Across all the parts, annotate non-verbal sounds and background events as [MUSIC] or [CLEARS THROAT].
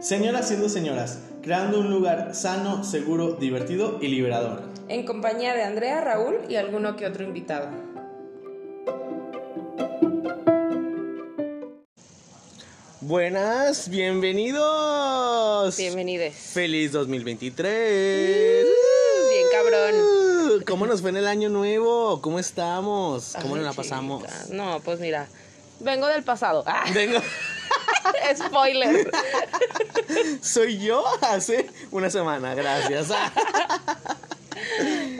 Señoras siendo señoras, creando un lugar sano, seguro, divertido y liberador. En compañía de Andrea, Raúl y alguno que otro invitado. Buenas, bienvenidos. Bienvenidos. Feliz 2023. ¿Cómo nos fue en el año nuevo? ¿Cómo estamos? ¿Cómo Ay, nos la pasamos? No, pues mira, vengo del pasado. Ah, Vengo. [LAUGHS] spoiler. Soy yo hace una semana, gracias.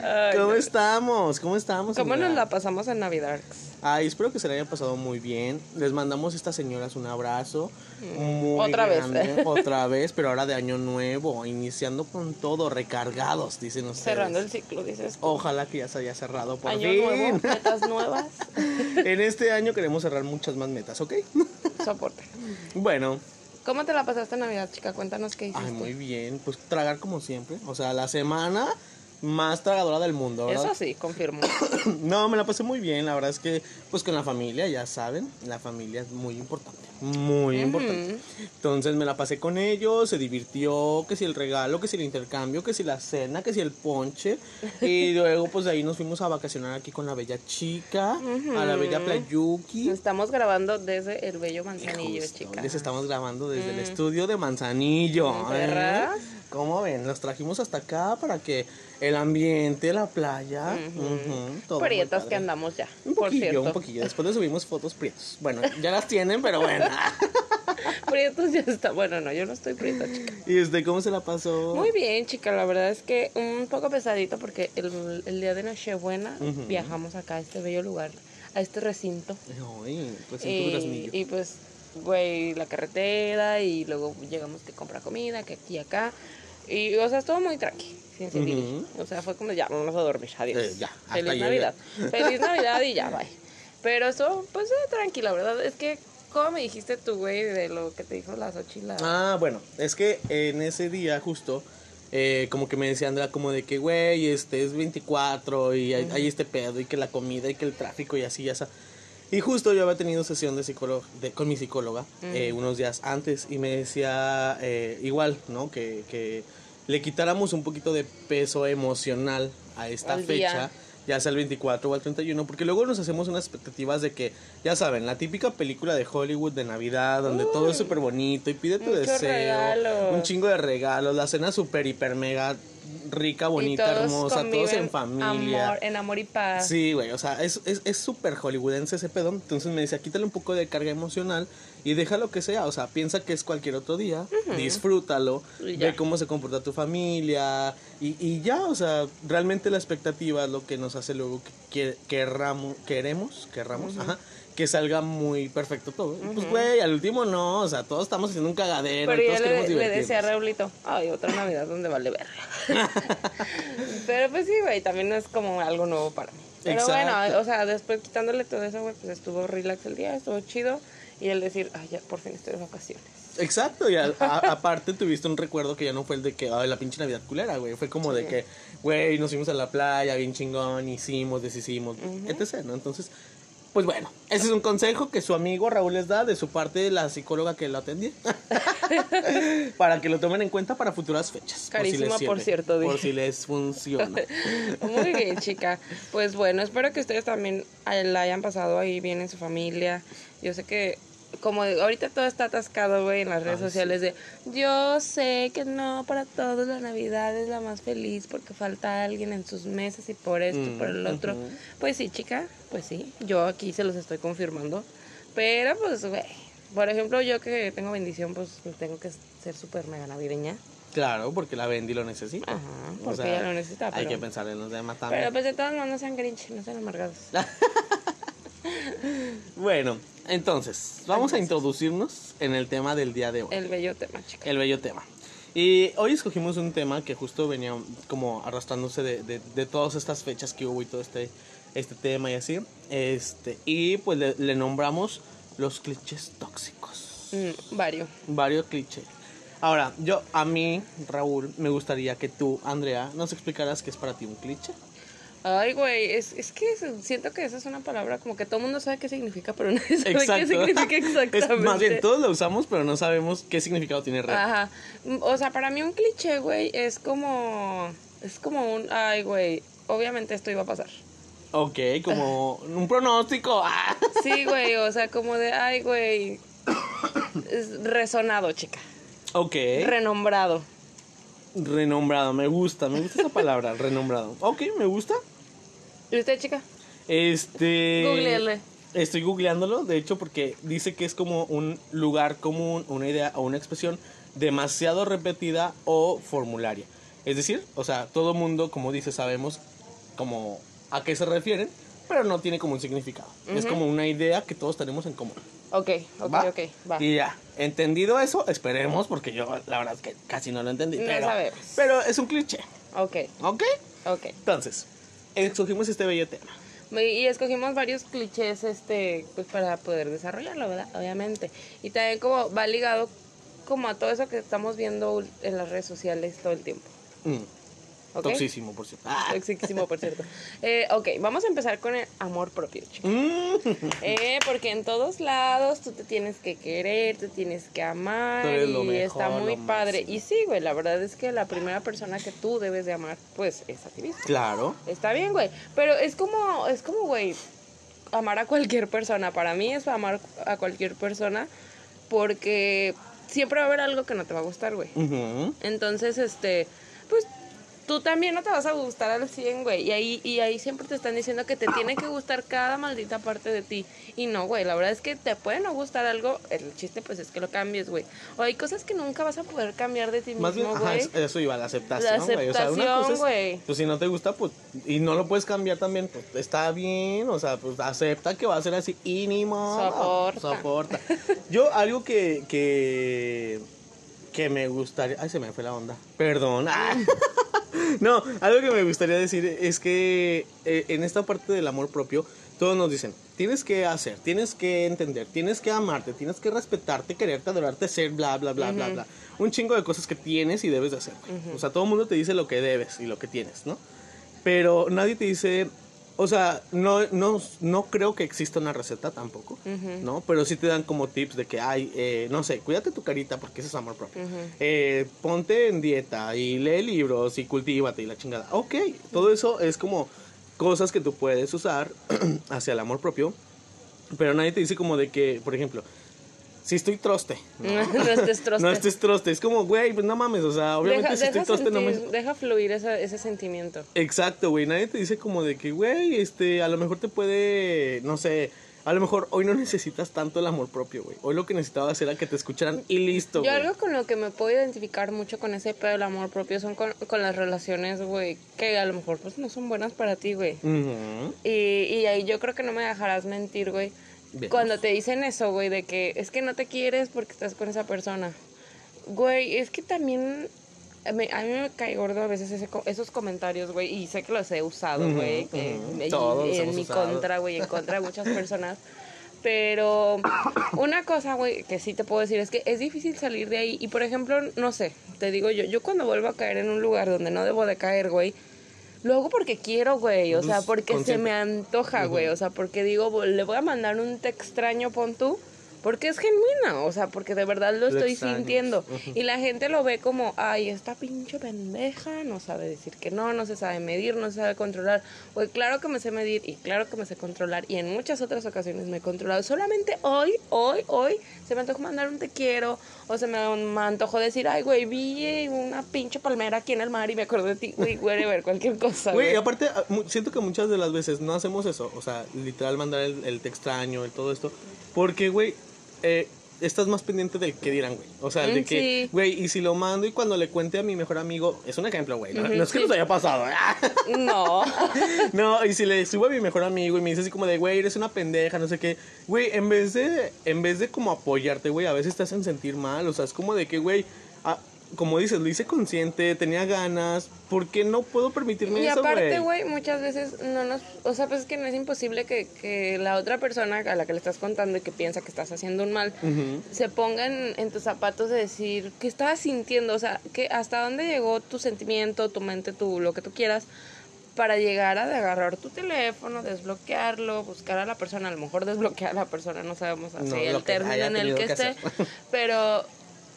Ay, ¿Cómo no. estamos? ¿Cómo estamos? ¿Cómo nos la pasamos en Navidad? Ay, espero que se la hayan pasado muy bien. Les mandamos a estas señoras un abrazo. Muy Otra vez. grande, Otra vez, pero ahora de año nuevo, iniciando con todo, recargados, dicen ustedes. Cerrando el ciclo, dices. tú. Ojalá que ya se haya cerrado por Año fin. nuevo, metas [LAUGHS] nuevas. en este año queremos cerrar muchas más metas, ¿ok? Soporte. bueno, ¿Cómo te la pasaste en Navidad, chica? Cuéntanos qué hiciste. ay, muy bien. Pues tragar como siempre. O sea, la semana más tragadora del mundo, ¿verdad? Eso sí, confirmo. [COUGHS] No, me la pasé muy bien. La verdad es que, pues con la familia, ya saben, la familia es muy importante. Muy importante. Entonces me la pasé con ellos, se divirtió, que si el regalo, que si el intercambio, que si la cena, que si el ponche. Y [LAUGHS] luego, pues de ahí nos fuimos a vacacionar aquí con la bella chica, a la bella Playuki. Estamos grabando desde el bello manzanillo, Justo, chica. Les estamos grabando desde el estudio de Manzanillo. Mm, ¿eh? ¿Cómo ven? Los trajimos hasta acá para que el ambiente, la playa, ujú, todo muy Prietas padre. que andamos ya, Un por poquillo, cierto. un poquillo. Después le subimos fotos prietos. Bueno, ya las tienen, pero bueno. [LAUGHS] Prietos ya está. Bueno, no, yo no estoy prieta, chica. ¿Y usted cómo se la pasó? Muy bien, chica. La verdad es que un poco pesadito porque el, el día de Nochebuena Ujú. viajamos acá a este bello lugar, a este recinto. Ay, pues Y, y pues, güey, la carretera y luego llegamos que compra comida, que aquí y acá. Y, o sea, estuvo muy tranqui, sin seguir. Ujú. O sea, fue como ya, vamos a dormir, adiós. Eh, ya, Feliz Navidad. [LAUGHS] Feliz Navidad y ya, bye. Pero eso, pues, eh, tranquila, ¿verdad? Es que, ¿cómo me dijiste tú, güey, de lo que te dijo la Xochila? Ah, bueno, es que en ese día justo, eh, como que me decía Andrea como de que, güey, este es 24 y hay, hay este pedo y que la comida y que el tráfico y así, ya está. Y justo yo había tenido sesión de psicólogo, de, con mi psicóloga eh, unos días antes y me decía eh, igual, ¿no? Que, que le quitáramos un poquito de peso emocional a esta Al fecha día. ya sea el 24 o el 31, porque luego nos hacemos unas expectativas de que, ya saben, la típica película de Hollywood de Navidad, donde todo es súper bonito y pide tu deseo, un chingo de regalos, la cena súper, hiper, mega rica, bonita, todos hermosa, todos en familia. Amor, en amor y paz. Sí, güey, o sea, es es es súper hollywoodense ese pedo. Entonces me decía, quítale un poco de carga emocional y deja lo que sea. O sea, piensa que es cualquier otro día, disfrútalo, ve cómo se comporta tu familia y, y ya, o sea, realmente la expectativa es lo que nos hace luego que, que- querramos, queremos, querramos, ajá, que salga muy perfecto todo. Y Pues, güey, al último no, o sea, todos estamos haciendo un cagadero Pero yo todos queremos le, le decía a Raulito, ay, otra Navidad donde vale ver. [LAUGHS] Pero pues sí, güey, también es como algo nuevo para mí. Pero Exacto. bueno, o sea, después quitándole todo eso, güey, pues estuvo relax el día, estuvo chido. Y el decir, ay, ya por fin estoy de vacaciones. Exacto, y a- a- [LAUGHS] aparte tuviste un recuerdo que ya no fue el de que, ay, la pinche Navidad culera, güey. Fue como de que, güey, nos fuimos a la playa, bien chingón, hicimos, deshicimos, etc., ¿no? Entonces, pues bueno, ese es un consejo que su amigo Raúl les da de su parte, la psicóloga que lo atendía. [LAUGHS] para que lo tomen en cuenta para futuras fechas. por si Carísima, por cierto, Por dije. si les funciona. [LAUGHS] Muy bien, chica. Pues bueno, espero que ustedes también eh, la hayan pasado ahí bien en su familia. Yo sé que como ahorita todo está atascado, güey, en las redes Ay, sociales de yo sé que no para todos la Navidad es la más feliz porque falta alguien en sus mesas y por esto, y por el Mm, otro. ujú. Pues sí, chica, pues sí. Yo aquí se los estoy confirmando. Pero pues, güey, por ejemplo, yo que tengo bendición, pues tengo que ser súper mega navideña. claro, porque la Bendy lo necesita. Ajá, O porque sea, ella lo necesita. Hay pero- que pensar en los demás también. pero pues de todas maneras no sean grinch, no sean amargados. [LAUGHS] Bueno, entonces, vamos a introducirnos en el tema del día de hoy. El bello tema, chica. El bello tema. Y hoy escogimos un tema que justo venía como arrastrándose de, de- de todas estas fechas que hubo y todo este, este tema y así. Este, y pues le, le nombramos los clichés tóxicos. Mm, vario. Varios clichés. Ahora, yo, a mí, Raúl, me gustaría que tú, Andrea, nos explicaras qué es para ti un cliché. Ay, güey, es, es que siento que esa es una palabra como que todo el mundo sabe qué significa, pero [LAUGHS] nadie sabe Exacto. qué significa exactamente. Es, más bien, todos lo usamos, pero no sabemos qué significado tiene real. Ajá. O sea, para mí un cliché, güey, es como. Es como un. Ay, güey. Obviamente esto iba a pasar. Ok, como un pronóstico. Ah. [LAUGHS] Sí, güey. O sea, como de. Ay, güey. Es resonado, chica. Ok. Renombrado. Renombrado, me gusta, me gusta esa palabra, renombrado. Ok, me gusta. ¿Y usted, chica? Este. Googleele. Estoy googleándolo, de hecho, porque dice que es como un lugar común, una idea o una expresión demasiado repetida o formularia. Es decir, o sea, todo mundo, como dice, sabemos como a qué se refieren, pero no tiene como un significado. Es como una idea que todos tenemos en común. Ok, ok, ¿Va? ok. Va. Y ya, entendido eso, esperemos, porque yo la verdad es que casi no lo entendí. No pero, sabemos. pero es un cliché, Ok, ¿ok? ok. Entonces, escogimos este bello tema. Y escogimos varios clichés este pues para poder desarrollarlo, ¿verdad? Obviamente. Y también como va ligado como a todo eso que estamos viendo en las redes sociales todo el tiempo. Mm, ¿Ok? Toxísimo, por cierto. Ah. Toxísimo, por cierto. Eh, ok, vamos a empezar con el amor propio, chicos. Mm. Eh, porque en todos lados tú te tienes que querer, te tienes que amar y mejor, está muy padre. máximo. Y sí, güey, la verdad es que la primera persona que tú debes de amar, pues es a ti mismo. Claro. Está bien, güey. Pero es como, es como, güey, amar a cualquier persona. Para mí es amar a cualquier persona porque siempre va a haber algo que no te va a gustar, güey. Entonces, este, pues tú también no te vas a gustar al 100, güey. Y ahí, y ahí siempre te están diciendo que te tiene que gustar cada maldita parte de ti. Y no, güey, la verdad es que te puede no gustar algo. El chiste, pues, es que lo cambies, güey. O hay cosas que nunca vas a poder cambiar de ti Más bien, mismo, güey. es- eso iba, la aceptación, güey. O sea, una aceptación, cosa es, güey. pues si no te gusta, pues, y no lo puedes cambiar también, pues está bien, o sea, pues acepta que va a ser así y ni modo. Soporta. Soporta. Yo, algo que, que, que me gustaría, ay, se me fue la onda, perdón. Ah. [LAUGHS] No, algo que me gustaría decir es que eh, en esta parte del amor propio, todos nos dicen, tienes que hacer, tienes que entender, tienes que amarte, tienes que respetarte, quererte, adorarte, ser, bla, bla, bla, bla, bla. Un chingo de cosas que tienes y debes de hacer. O sea, todo el mundo te dice lo que debes y lo que tienes, ¿no? Pero nadie te dice, o sea, no, no, no creo que exista una receta tampoco, ¿no? Pero sí te dan como tips de que, ay, eh, no sé, cuídate tu carita porque eso es amor propio. Eh, ponte en dieta y lee libros y cultívate y la chingada. Ok, todo eso es como cosas que tú puedes usar [CLEARS THROAT] hacia el amor propio, pero nadie te dice como de que, por ejemplo, si estoy troste. [LAUGHS] No, estés troste. No estés troste. Es como, güey, pues no mames, o sea, obviamente deja, si estoy troste no me... sentir- deja fluir esa- ese sentimiento. Exacto, güey. Nadie te dice como de que, güey, este, a lo mejor te puede, no sé, a lo mejor hoy no necesitas tanto el amor propio, güey. Hoy lo que necesitabas era que te escucharan y listo, Yo güey. algo con lo que me puedo identificar mucho con ese pedo del amor propio son con, con las relaciones, güey, que a lo mejor pues no son buenas para ti, güey. Y, y ahí yo creo que no me dejarás mentir, güey. Bien. Cuando te dicen eso, güey, de que es que no te quieres porque estás con esa persona. Güey, es que también me- a mí me cae gordo a veces ese esos comentarios, güey, y sé que los he usado, güey, ujú. y- Todos los en mi usado. contra, güey, en contra de muchas personas. Pero una cosa, güey, que sí te puedo decir es que es difícil salir de ahí. Y por ejemplo, no sé, te digo yo, yo cuando vuelvo a caer en un lugar donde no debo de caer, güey, lo hago porque quiero, güey. O sea, porque se me antoja, güey. O sea, porque digo, "Bo- le voy a mandar un te extraño, pon tú. Porque es genuina, o sea, porque de verdad lo Lo estoy sintiendo. Y la gente lo ve como, ay, esta pinche pendeja, no sabe decir que no, no se sabe medir, no se sabe controlar. Güey, claro que me sé medir y claro que me sé controlar. Y en muchas otras ocasiones me he controlado. Solamente hoy, hoy, hoy, se me antojó mandar un te quiero. O se me, me antojó decir, ay, güey, vi una pinche palmera aquí en el mar y me acordé de ti. Güey, ver cualquier cosa. Güey, y aparte, a- mu- siento que muchas de las veces no hacemos eso. O sea, literal mandar el, el te extraño y todo esto. Porque, güey, eh, estás más pendiente del que dirán, güey. O sea, de Mm, que, sí. güey, y si lo mando y cuando le cuente a mi mejor amigo, es un ejemplo, güey. No, es que sí. nos haya pasado, ¿eh? No. [LAUGHS] No, y si le subo a mi mejor amigo y me dice así como de, güey, eres una pendeja, no sé qué. Güey, en vez de, en vez de como apoyarte, güey, a veces te hacen sentir mal. O sea, es como de que, güey, como dices, lo hice consciente, tenía ganas. ¿Por qué no puedo permitirme Y eso, aparte, güey, muchas veces no nos... O sea, pues es que no es imposible que, que la otra persona a la que le estás contando y que piensa que estás haciendo un mal, se ponga en, en tus zapatos de decir qué estabas sintiendo, o sea, que hasta dónde llegó tu sentimiento, tu mente, tu lo que tú quieras, para llegar a agarrar tu teléfono, desbloquearlo, buscar a la persona, a lo mejor desbloquear a la persona, no sabemos así No, el que término en el que que esté, pero,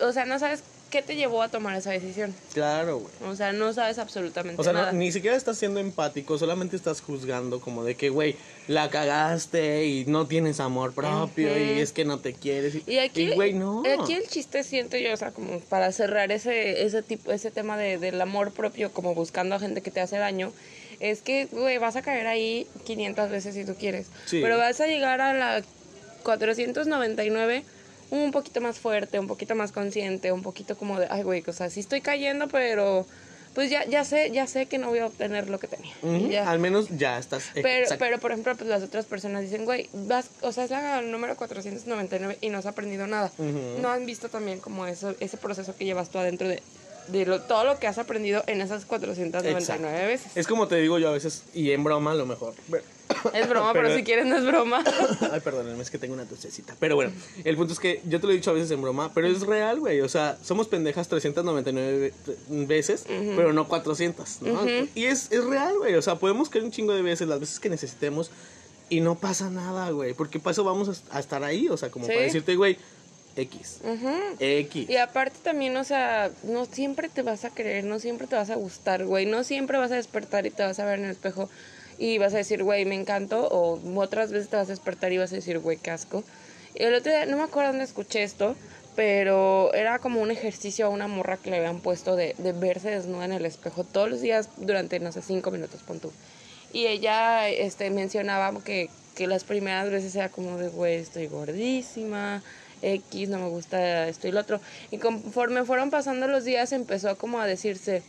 o sea, no sabes qué te llevó a tomar esa decisión. Claro, güey. O sea, no sabes absolutamente O sea, no, nada. ni siquiera estás siendo empático, solamente estás juzgando como de que, güey, la cagaste y no tienes amor propio Ujú. y es que no te quieres. Y, Y aquí, güey, no. aquí el chiste siento yo, o sea, como para cerrar ese, ese tipo, ese tema de, del amor propio, como buscando a gente que te hace daño, es que, güey, vas a caer ahí 500 veces si tú quieres. Sí. Pero vas a llegar a la 499 un poquito más fuerte, un poquito más consciente, un poquito como de, ay, güey, o sea, sí estoy cayendo, pero pues ya, ya sé, ya sé que no voy a obtener lo que tenía. Ya. Al menos ya estás. Pero, exacto. pero, por ejemplo, pues las otras personas dicen, güey, vas, o sea, es la número 499 y no has aprendido nada. No han visto también como eso, ese proceso que llevas tú adentro de, de lo- todo lo que has aprendido en esas 499 Exacto. veces. Es como te digo yo a veces, y en broma a lo mejor. Es broma, [LAUGHS] pero, Pero- si quieres no es broma. [COUGHS] Ay, perdónenme, es que tengo una tosecita. Pero bueno, el punto es que yo te lo he dicho a veces en broma, pero es real, güey. O sea, somos pendejas 399 ve- veces, pero no 400, ¿no? Y es, es real, güey. O sea, podemos caer un chingo de veces, las veces que necesitemos, y no pasa nada, güey. Porque para eso vamos a, a estar ahí, o sea, como Sí. para decirte, güey, X. X. Y aparte también, o sea, no siempre te vas a querer, no siempre te vas a gustar, güey. No siempre vas a despertar y te vas a ver en el espejo y vas a decir, güey, me encantó. O otras veces te vas a despertar y vas a decir, güey, casco. Y el otro día, no me acuerdo dónde escuché esto, pero era como un ejercicio a una morra que le habían puesto de, de verse desnuda en el espejo todos los días durante, no sé, cinco minutos, pon tú. Y ella este, mencionaba que, que las primeras veces era como de, güey, estoy gordísima, X, no me gusta esto y lo otro. Y conforme fueron pasando los días empezó como a decirse,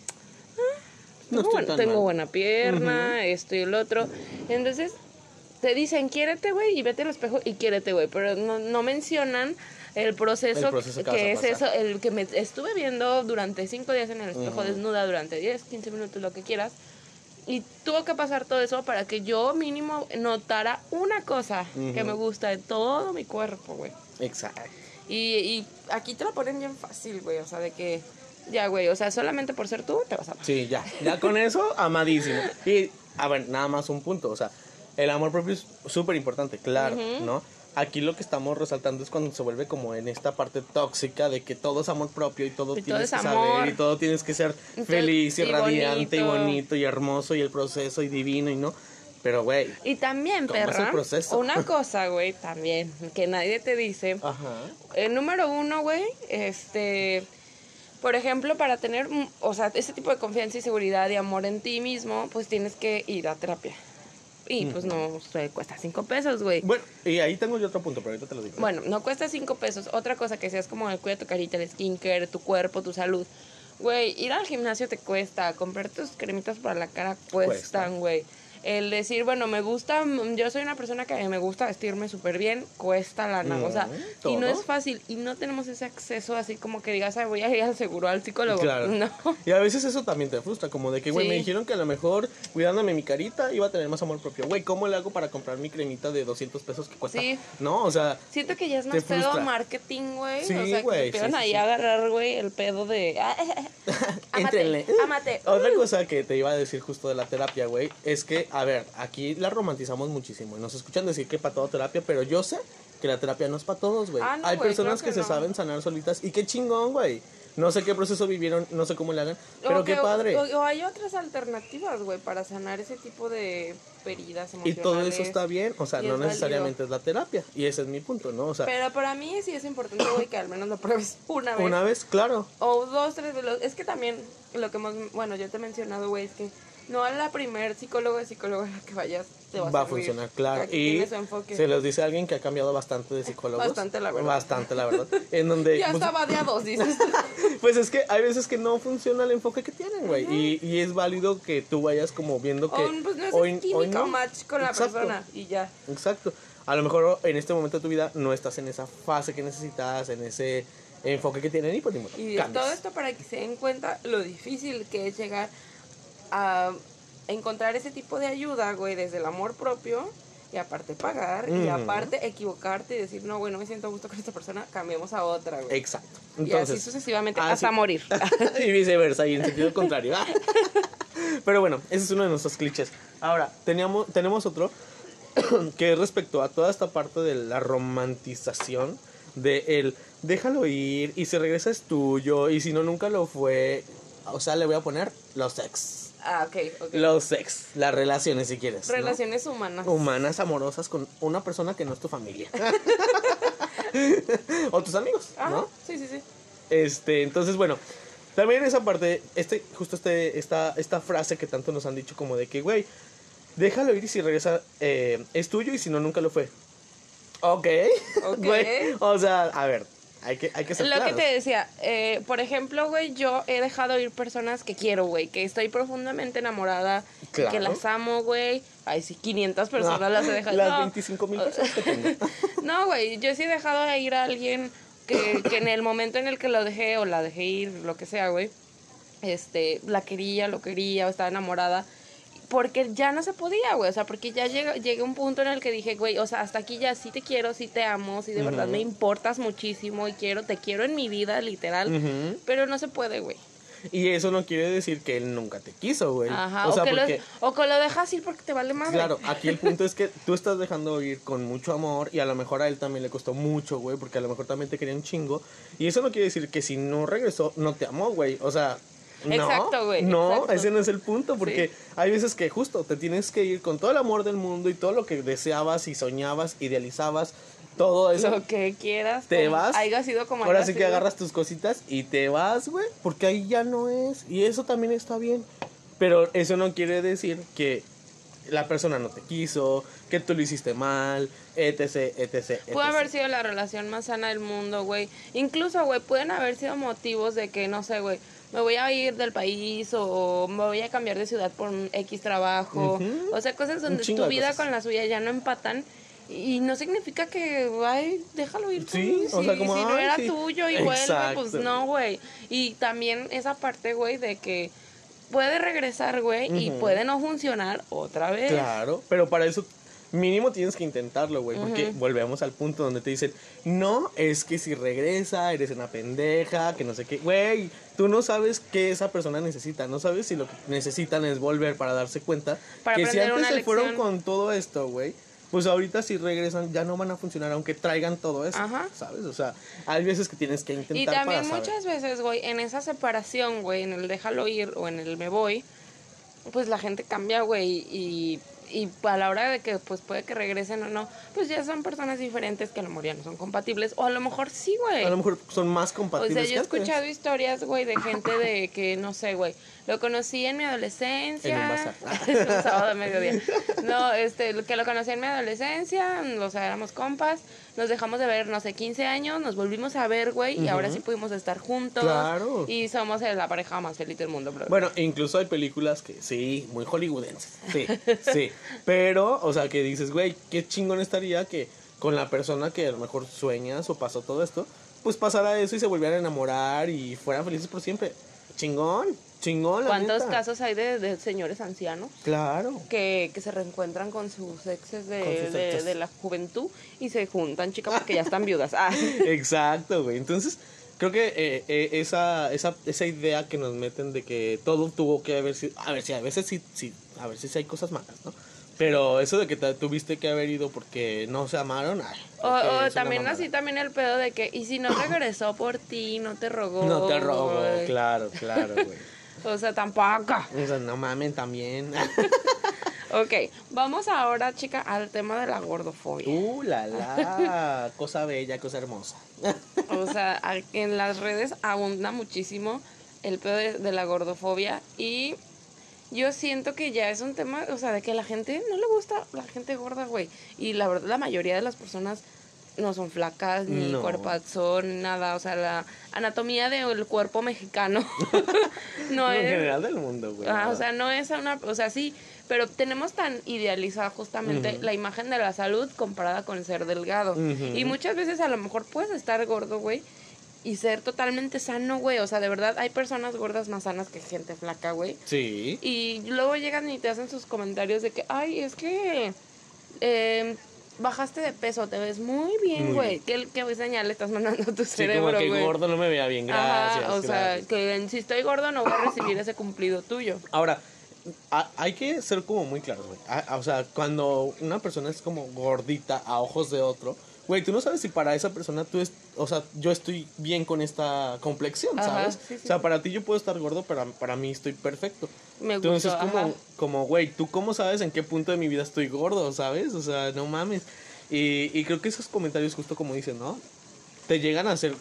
No tengo, buena, tengo buena pierna, esto y el otro. Entonces te dicen, quiérete, güey, y vete al espejo y quiérete, güey. Pero no, no mencionan el proceso, El proceso que es eso, el que me estuve viendo durante cinco días en el espejo desnuda, durante 10, 15 minutos, lo que quieras. Y tuvo que pasar todo eso para que yo mínimo notara una cosa que me gusta de todo mi cuerpo, güey. Exacto. Y, y aquí te lo ponen bien fácil, güey. O sea, de que, ya, güey, o sea, solamente por ser tú te vas a amar. Sí, ya. Ya con eso, amadísimo. Y, a ver, nada más un punto. O sea, el amor propio es súper importante, claro, ¿no? Aquí lo que estamos resaltando es cuando se vuelve como en esta parte tóxica de que todo es amor propio y todo Y todo tienes es que amor. saber y todo tienes que ser Y todo- feliz y, y radiante y bonito. bonito y hermoso y el proceso y divino y no. Pero, güey, Y también, ¿Cómo es el perra, proceso? una [LAUGHS] cosa, güey, también, que nadie te dice. ajá. El número uno, güey, este, por ejemplo, para tener, mm, o sea, ese tipo de confianza y seguridad y amor en ti mismo, pues tienes que ir a terapia. Y pues no se cuesta cinco pesos, güey. Bueno, y ahí tengo yo otro punto, pero ahorita te lo digo. Bueno, no cuesta cinco pesos. Otra cosa que seas como el cuida tu carita, el skincare, tu cuerpo, tu salud. Güey, ir al gimnasio te cuesta. Comprar tus cremitas para la cara cuestan, güey. El decir, bueno, me gusta, mm, yo soy una persona que me gusta vestirme súper bien, cuesta lana. o sea, Mm, y no es fácil. Y no tenemos ese acceso así como que digas, "Ay, voy a ir al seguro, al psicólogo. Claro. [LAUGHS] No. Y a veces eso también te frustra, como de que, güey, Sí. me dijeron que a lo mejor cuidándome mi carita iba a tener más amor propio. Güey, ¿cómo le hago para comprar mi cremita de 200 pesos que cuesta? Sí. No, o sea, Siento que ya es más pedo marketing, güey. Sí, o sea, que güey, empiezan sí, ahí a agarrar, güey, el pedo de. Éntrenle. Amate, amate. Otra cosa que te iba a decir justo de la terapia, güey, es que, a ver, aquí la romantizamos muchísimo y nos escuchan decir que para todo terapia, pero yo sé que la terapia no es para todos, güey. Ah, no, Hay personas que, se saben sanar solitas y qué chingón, güey. No sé qué proceso vivieron, no sé cómo le hagan, pero qué padre. O, o hay otras alternativas, güey, para sanar ese tipo de heridas Y todo eso está bien, o sea, no es necesariamente es la terapia. Y ese es mi punto, ¿no? O sea, Pero para mí sí es importante, güey, que al menos lo pruebes [LAUGHS] una vez. una vez, claro. O dos, tres. Es que también lo que hemos... Bueno, yo te he mencionado, güey, es que no a la primer psicólogo o psicóloga a la que vayas te va a, va a funcionar, claro. Y se los dice alguien que ha cambiado bastante de psicólogos. Bastante, la verdad. Bastante, la verdad. En donde. [LAUGHS] Ya pues, estaba de a dos, dices. [LAUGHS] pues es que hay veces que no funciona el enfoque que tienen, güey. y, y es válido que tú vayas como viendo que. o pues no es hoy- químico hoy no. match con la Exacto. persona y ya. Exacto. A lo mejor en este momento de tu vida no estás en esa fase que necesitas, en ese enfoque que tienen y pues Y cambias. todo esto para que se den cuenta lo difícil que es llegar a encontrar ese tipo de ayuda, güey, desde el amor propio y aparte pagar y aparte equivocarte y decir, no, güey, no me siento a gusto con esta persona, cambiemos a otra, güey. Exacto. y así Entonces, sucesivamente así- hasta morir. [LAUGHS] y viceversa, y en sentido contrario. [LAUGHS] Pero bueno, ese es uno de nuestros clichés. Ahora, teníamos, tenemos otro [COUGHS] que es respecto a toda esta parte de la romantización de el déjalo ir y si regresa es tuyo y si no nunca lo fue. O sea, le voy a poner los sex. Ah, ok, ok. Los sex, las relaciones si quieres. ¿no? Relaciones humanas. Humanas, amorosas con una persona que no es tu familia. [LAUGHS] o tus amigos, Ajá, ¿no? sí, sí, sí. Este, entonces, bueno, también esa parte, este, justo este, esta, esta frase que tanto nos han dicho como de que, güey, déjalo ir y si regresa eh, es tuyo y si no, nunca lo fue. Ok. [LAUGHS] Ok. Güey, o sea, a ver, hay que, hay que ser Lo que te decía, eh, por ejemplo, güey, yo he dejado ir personas que quiero, güey, que estoy profundamente enamorada, Claro. que las amo, güey. Ay, sí, 500 personas No, las he dejado. Las no, 25 mil personas que tengo. [LAUGHS] No, güey, yo sí he dejado de ir a alguien que, que en el momento en el que lo dejé o la dejé ir, lo que sea, güey, este, la quería, lo quería o estaba enamorada. Porque ya no se podía, güey. O sea, porque ya llega, llegué a un punto en el que dije, güey, o sea, hasta aquí ya sí te quiero, sí te amo, sí de verdad me importas muchísimo y quiero, te quiero en mi vida, literal. Pero no se puede, güey. Y eso no quiere decir que él nunca te quiso, güey. Ajá. O O, sea, que porque... lo, o que lo dejas ir porque te vale madre. Claro, [LAUGHS] aquí el punto es que tú estás dejando ir con mucho amor y a lo mejor a él también le costó mucho, güey, porque a lo mejor también te quería un chingo. Y eso no quiere decir que si no regresó, no te amó, güey. O sea, no. Exacto, güey, No, exacto. ese no es el punto, porque hay veces que justo te tienes que ir con todo el amor del mundo y todo lo que deseabas y soñabas, idealizabas, todo eso. Lo que quieras. Te vas. Haya sido como Ahora sí que agarras tus cositas y te vas, güey, porque ahí ya no es. Y eso también está bien. Pero eso no quiere decir que la persona no te quiso, que tú lo hiciste mal, etc, etc, etc. Puede haber sido la relación más sana del mundo, güey. Incluso, güey, pueden haber sido motivos de que, no sé, güey, me voy a ir del país o me voy a cambiar de ciudad por un X trabajo. O sea, cosas donde tu vida cosas. con la suya ya no empatan. Y no significa que, ay, déjalo ir tú. Sí, o si, sea, como, si no era sí. tuyo y vuelve, pues no, güey. Y también esa parte, güey, de que puede regresar, güey, y puede no funcionar otra vez. Claro, pero para eso mínimo tienes que intentarlo, güey, porque volvemos al punto donde te dicen, no, es que si regresa, eres una pendeja, que no sé qué, güey, tú no sabes qué esa persona necesita, no sabes si lo que necesitan es volver para darse cuenta Para que si antes se fueron con todo esto, güey, pues ahorita si regresan ya no van a funcionar aunque traigan todo eso, Ajá. ¿sabes? O sea, hay veces que tienes que intentar Y también para saber. muchas veces, güey, en esa separación, güey, en el déjalo ir o en el me voy, pues la gente cambia, güey, y, y a la hora de que pues puede que regresen o no, pues ya son personas diferentes que a lo mejor ya no son compatibles, o a lo mejor sí, güey. A lo mejor son más O compatibles. sea, yo he escuchado historias, güey, de gente de que, no sé, güey, lo conocí en mi adolescencia. En un bazar. [LAUGHS] un sábado de mediodía. No, este, que lo conocí en mi adolescencia, o sea, éramos compas, nos dejamos de ver, no sé, 15 años, nos volvimos a ver, güey, y ahora sí pudimos estar juntos. Claro. Y somos la pareja más feliz del mundo, bro. Bueno, incluso hay películas que sí, muy hollywoodenses. Sí, sí. [LAUGHS] Pero, o sea, que dices, güey, qué chingón estaría que con la persona que a lo mejor sueñas o pasó todo esto, pues pasara eso y se volvieran a enamorar y fueran felices por siempre. Chingón, chingón. la ¿Cuántos neta. casos hay de, de señores ancianos? Claro. Que, que se reencuentran con sus exes de, Con sus de- la juventud y se juntan, chica, porque ya están viudas. Ah. [LAUGHS] Exacto, güey. Entonces, creo que eh, eh, esa, esa, esa idea que nos meten de que todo tuvo que haber sido. A ver, si a veces sí, sí, a ver si sí hay cosas malas, ¿no? Pero eso de que te tuviste que haber ido porque no se amaron, ay, O, o también así también el pedo de que, y si no regresó por ti, no te rogó. No te güey. claro, claro, güey. O sea, tampoco. O sea, no mamen también. [LAUGHS] Ok, vamos ahora, chica, al tema de la gordofobia. Uh, la la, [LAUGHS] cosa bella, cosa hermosa. O sea, en las redes abunda muchísimo el pedo de, de la gordofobia y yo siento que ya es un tema, o sea, de que a la gente no le gusta la gente gorda, güey. Y la verdad, la mayoría de las personas no son flacas, ni No. cuerpazón, nada. O sea, la anatomía del cuerpo mexicano [LAUGHS] no No, en es... general del mundo, güey. Ah, o sea, no es una, o sea, sí, pero tenemos tan idealizada justamente la imagen de la salud comparada con ser delgado. Y muchas veces a lo mejor puedes estar gordo, güey, y ser totalmente sano, güey. O sea, de verdad, hay personas gordas más sanas que gente flaca, güey. Sí. Y luego llegan y te hacen sus comentarios de que, ay, es que eh, bajaste de peso, te ves muy bien, güey. ¿Qué, qué señal le estás mandando a tu Sí, cerebro, como que güey? gordo no me vea bien, gracias. Ajá, o sea, que si estoy gordo no voy a recibir ese cumplido tuyo. Ahora, a- hay que ser como muy claros, güey. O sea, cuando una persona es como gordita a ojos de otro, güey, tú no sabes si para esa persona tú es, o sea, yo estoy bien con esta complexión, Ajá, ¿sabes? sí, sí, o sea, sí. para ti yo puedo estar gordo, pero para mí estoy perfecto. Me Entonces, gustó, como, ajá. como, güey, ¿tú cómo sabes en qué punto de mi vida estoy gordo, sabes? O sea, no mames. Y, y creo que esos comentarios, justo como dicen, ¿no? Te llegan a hacer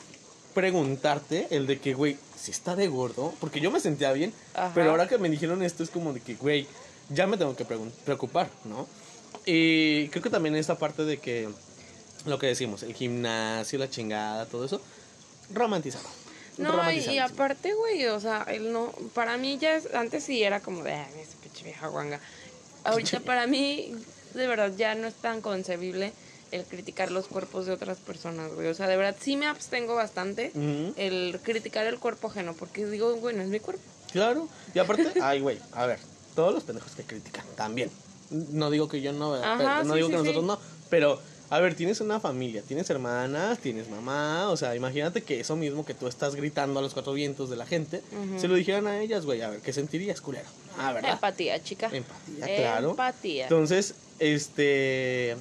preguntarte el de que, güey, si está de gordo, porque yo me sentía bien, Ajá. pero ahora que me dijeron esto es como de que, güey, ya me tengo que preocupar, ¿no? Y creo que también esta parte de que, lo que decimos, el gimnasio, la chingada, todo eso, romantizado. No, y, aparte, güey, o sea, él no, para mí ya es, antes sí era como de, ay, esa pinche vieja guanga. Ahorita [LAUGHS] para mí, de verdad, ya no es tan concebible el criticar los cuerpos de otras personas, güey. O sea, de verdad, sí me abstengo bastante el criticar el cuerpo ajeno, porque digo, güey, no es mi cuerpo. Claro. Y [LAUGHS] aparte, ay, güey, a ver, todos los pendejos que critican también. No digo que yo no, Ajá, pero- no sí, digo sí, que nosotros sí. no, pero a ver, tienes una familia, tienes hermanas, tienes mamá, o sea, imagínate que eso mismo que tú estás gritando a los cuatro vientos de la gente, se lo dijeran a ellas, güey, a ver, ¿qué sentirías, culero? Ah, ¿verdad? Empatía, chica. Empatía, claro. Empatía. Entonces, este,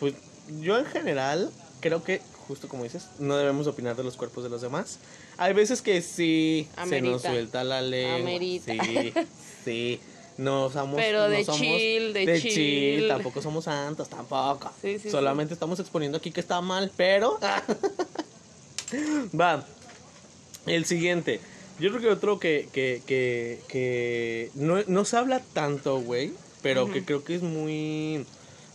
pues yo en general creo que, justo como dices, no debemos opinar de los cuerpos de los demás. Hay veces que sí se nos suelta la lengua. Amerita. Sí, [LAUGHS] sí. No somos, Pero no de somos chill, de chill. Tampoco somos santos, tampoco. Sí, sí, Solamente estamos exponiendo aquí que está mal, pero. [LAUGHS] Va. El siguiente. Yo creo que otro que, que, que, que no, no se habla tanto, güey, pero que creo que es muy...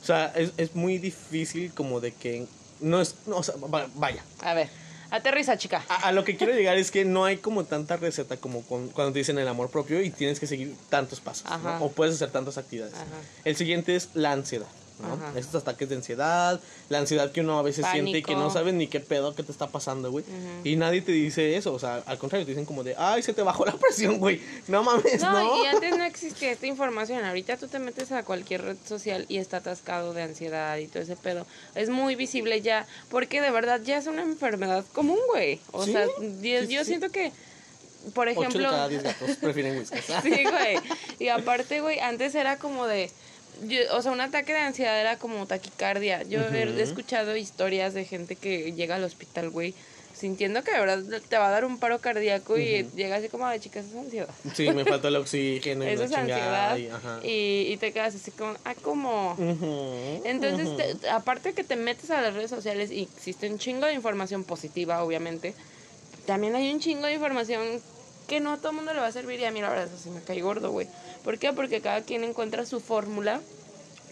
O sea, es, es muy difícil como de que... No es... No, o sea, va- vaya. A ver, aterriza, chica. A, a lo que quiero llegar es que no hay como tanta receta como con- cuando te dicen el amor propio y tienes que seguir tantos pasos. O puedes hacer tantas actividades. Ajá. El siguiente es la ansiedad, ¿no? Estos ataques de ansiedad, la ansiedad que uno a veces siente y que no sabes ni qué pedo que te está pasando, güey. Y nadie te dice eso, o sea, al contrario, te dicen como de, ay, se te bajó la [LAUGHS] presión, güey. No mames, No, ¿no? y antes no [LAUGHS] existía esta información. Ahorita tú te metes a cualquier red social y está atascado de ansiedad y todo ese pedo. Es muy visible ya, porque de verdad ya es una enfermedad común, güey. O Sí, sea, yo, sí, yo sí. siento que, por Ocho de ejemplo... cada diez gatos prefieren. [LAUGHS] Sí, güey. Y aparte, güey, antes era como de. Yo- o sea, un ataque de ansiedad era como taquicardia. Yo he- he escuchado historias de gente que llega al hospital, güey, sintiendo que de verdad te va a dar un paro cardíaco y llega así como de chicas, es ansiedad. Sí, me faltó el oxígeno y [LAUGHS] Eso la es chingada. ansiedad. Y, ajá. Y, y te quedas así como, ah, como. Entonces, te- aparte que te metes a las redes sociales y existe un chingo de información positiva, obviamente, también hay un chingo de información que no a todo el mundo le va a servir y a mí la verdad eso sí me cae gordo, güey. ¿Por qué? Porque cada quien encuentra su fórmula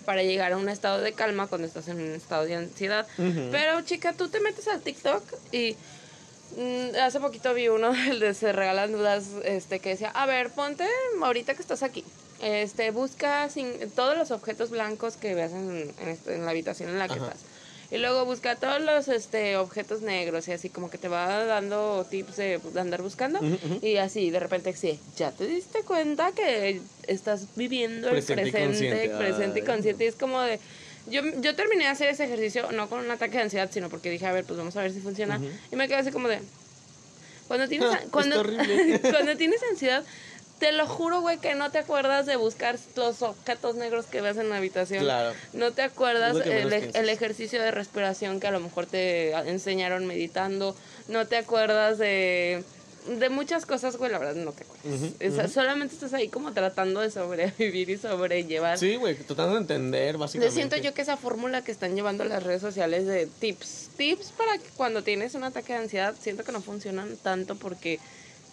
para llegar a un estado de calma cuando estás en un estado de ansiedad. Pero, chica, tú te metes al TikTok y mm, hace poquito vi uno, [LAUGHS] el de Se Regalan Dudas, este, que decía, a ver, ponte ahorita que estás aquí. Este, busca sin, todos los objetos blancos que veas en, en este- en la habitación en la que Ajá. estás. Y luego busca todos los este, objetos negros y así como que te va dando tips de, de andar buscando. Ujú, ujú. Y así de repente sí, ya te diste cuenta que estás viviendo Presente y el presente, consciente. presente y consciente. Y es como de... Yo, yo terminé de hacer ese ejercicio no con un ataque de ansiedad, sino porque dije, a ver, pues vamos a ver si funciona. Y me quedé así como de... Cuando tienes, [LAUGHS] Ah, cuando, [LAUGHS] cuando tienes ansiedad, te lo juro, güey, que no te acuerdas de buscar los objetos negros que ves en la habitación. Claro. No te acuerdas el, ejercicio de respiración que a lo mejor te enseñaron meditando. No te acuerdas de, de muchas cosas, güey, la verdad no te acuerdas. Ujú, O sea, Solamente estás ahí como tratando de sobrevivir y sobrellevar. Sí, güey, tratando de entender, básicamente. siento yo que esa fórmula que están llevando las redes sociales de tips, tips para que cuando tienes un ataque de ansiedad, siento que no funcionan tanto porque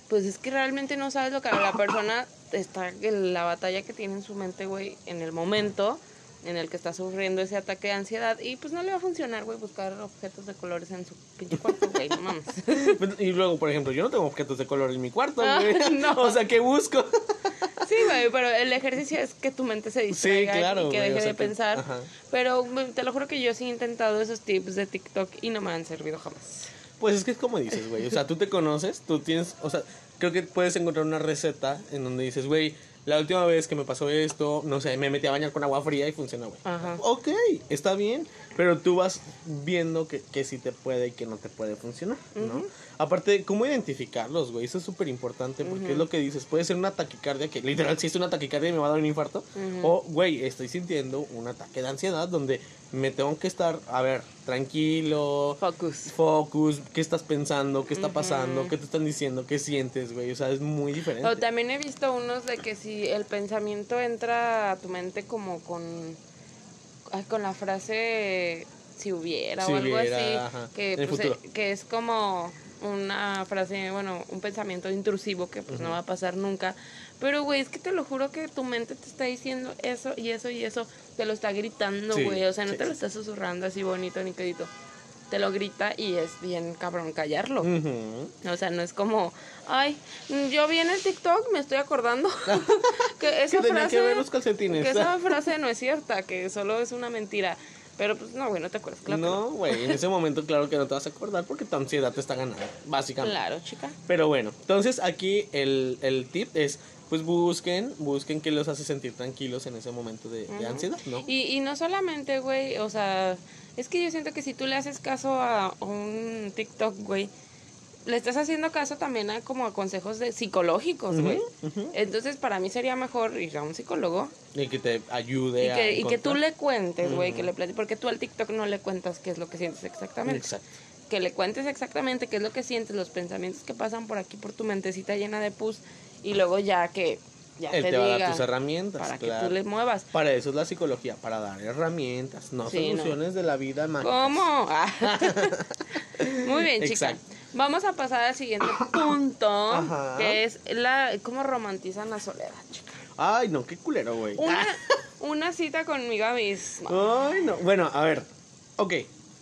pues es que realmente no sabes lo que la persona está en la batalla que tiene en su mente, güey, en el momento en el que está sufriendo ese ataque de ansiedad y pues no le va a funcionar, güey, buscar objetos de colores en su pinche cuarto, güey, no mames. [LAUGHS] Pues, Y luego, por ejemplo, yo no tengo objetos de color en mi cuarto, Ah, güey. [LAUGHS] no. O sea, ¿qué busco? Sí, güey, pero el ejercicio es que tu mente se distraiga claro, y que deje o sea de pensar. Pero te lo juro que yo sí he intentado esos tips de TikTok y no me han servido jamás. Pues es que es como dices, güey. O sea, tú te conoces, tú tienes. O sea, creo que puedes encontrar una receta en donde dices, güey, la última vez que me pasó esto, no sé, me metí a bañar con agua fría y funcionó, güey. Ok, está bien, pero tú vas viendo que, que sí te puede y que no te puede funcionar, ¿no? Aparte, ¿cómo identificarlos, güey? Eso es súper importante porque es lo que dices. Puede ser una taquicardia que literal si es una taquicardia y me va a dar un infarto. O, güey, estoy sintiendo un ataque de ansiedad donde me tengo que estar, a ver, tranquilo. Focus. Focus, ¿qué estás pensando? ¿Qué está pasando? ¿Qué te están diciendo? ¿Qué sientes, güey? O sea, es muy diferente. O también he visto unos de que si el pensamiento entra a tu mente como con, ay, con la frase si hubiera Si o algo hubiera, así, ajá, que, pues, eh, que es como una frase, bueno, un pensamiento intrusivo que pues no va a pasar nunca. Pero, güey, es que te lo juro que tu mente te está diciendo eso y eso y eso, te lo está gritando, Sí, güey. O sea, no sí, te lo está susurrando así bonito ni quedito. Te lo grita y es bien cabrón callarlo. O sea, no es como, ay, yo vi en el TikTok, me estoy acordando [LAUGHS] [LAUGHS] que esa Que frase, que ver los calcetines. que esa [LAUGHS] frase no es cierta, que solo es una mentira. Pero pues no, güey, no te acuerdas, claro. no, güey, en ese momento claro que no te vas a acordar porque tu ansiedad te está ganando, básicamente. Claro, chica. Pero bueno, entonces aquí el, el tip es, pues busquen, busquen qué los hace sentir tranquilos en ese momento de, de ansiedad, ¿no? Y, y no solamente, güey, o sea, es que yo siento que si tú le haces caso a un TikTok, güey, le estás haciendo caso también a como a consejos de psicológicos, güey. Entonces, para mí sería mejor ir a un psicólogo Y que te ayude y a que, y que tú le cuentes, güey, que le platiques, porque tú al TikTok no le cuentas qué es lo que sientes exactamente. Exacto. Que le cuentes exactamente qué es lo que sientes, los pensamientos que pasan por aquí por tu mentecita llena de pus y luego ya que ya Él te, te, va a dar tus herramientas, para que claro. tú le muevas. Para eso es la psicología, para dar herramientas, no Sí, no. soluciones de la vida mágicas. ¿Cómo? Ah. [LAUGHS] Muy bien, chica. Exacto. Vamos a pasar al siguiente punto, Ajá. que es la cómo romantizan la soledad, chica. Ay, no, qué culero, güey. Una, [LAUGHS] una cita conmigo misma. Ay, no. Bueno, a ver. Ok,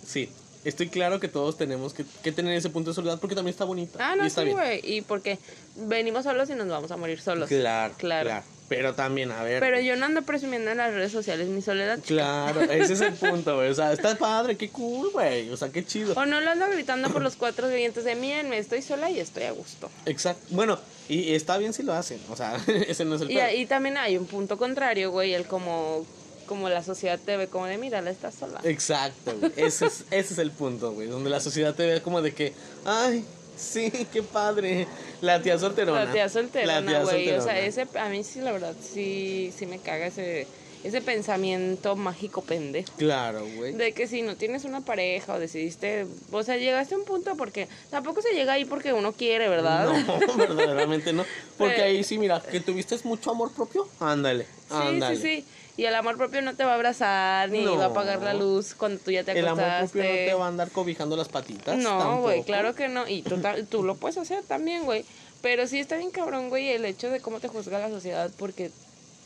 sí. Estoy claro que todos tenemos que, que tener ese punto de soledad porque también está bonita. Ah, y no, está sí, güey. Y porque venimos solos y nos vamos a morir solos. Claro, Claro. claro, Pero también, a ver. Pero yo no ando presumiendo en las redes sociales mi soledad. chica. Claro, [LAUGHS] ese es el punto, güey. O sea, está padre, qué cool, güey. O sea, qué chido. O no lo ando gritando por los cuatro vientos de mírenme, estoy sola y estoy a gusto. Exacto. Bueno, y está bien si lo hacen. O sea, [LAUGHS] ese no es el Y, y también hay un punto contrario, güey, el como, como la sociedad te ve como de mírala, estás sola. Exacto, güey. [LAUGHS] Ese es, ese es el punto, güey. Donde la sociedad te ve como de que, ay, sí, qué padre. La tía solterona. La tía solterona, La tía güey. O sea, ese, a mí sí, la verdad, sí, sí me caga ese, ese pensamiento mágico pendejo. Claro, güey. De que si no tienes una pareja o decidiste, o sea, llegaste a un punto porque tampoco se llega ahí porque uno quiere, ¿verdad? No, [LAUGHS] verdaderamente no. Porque ahí sí, mira, que tuviste mucho amor propio. Ándale, Sí, ándale. sí, sí. Y el amor propio no te va a abrazar ni No. va a apagar la luz cuando tú ya te El amor acostaste. propio no te va a andar cobijando las patitas. No, güey, claro que no. Y tú, tú lo puedes hacer también, güey. Pero sí está bien cabrón, güey, el hecho de cómo te juzga la sociedad porque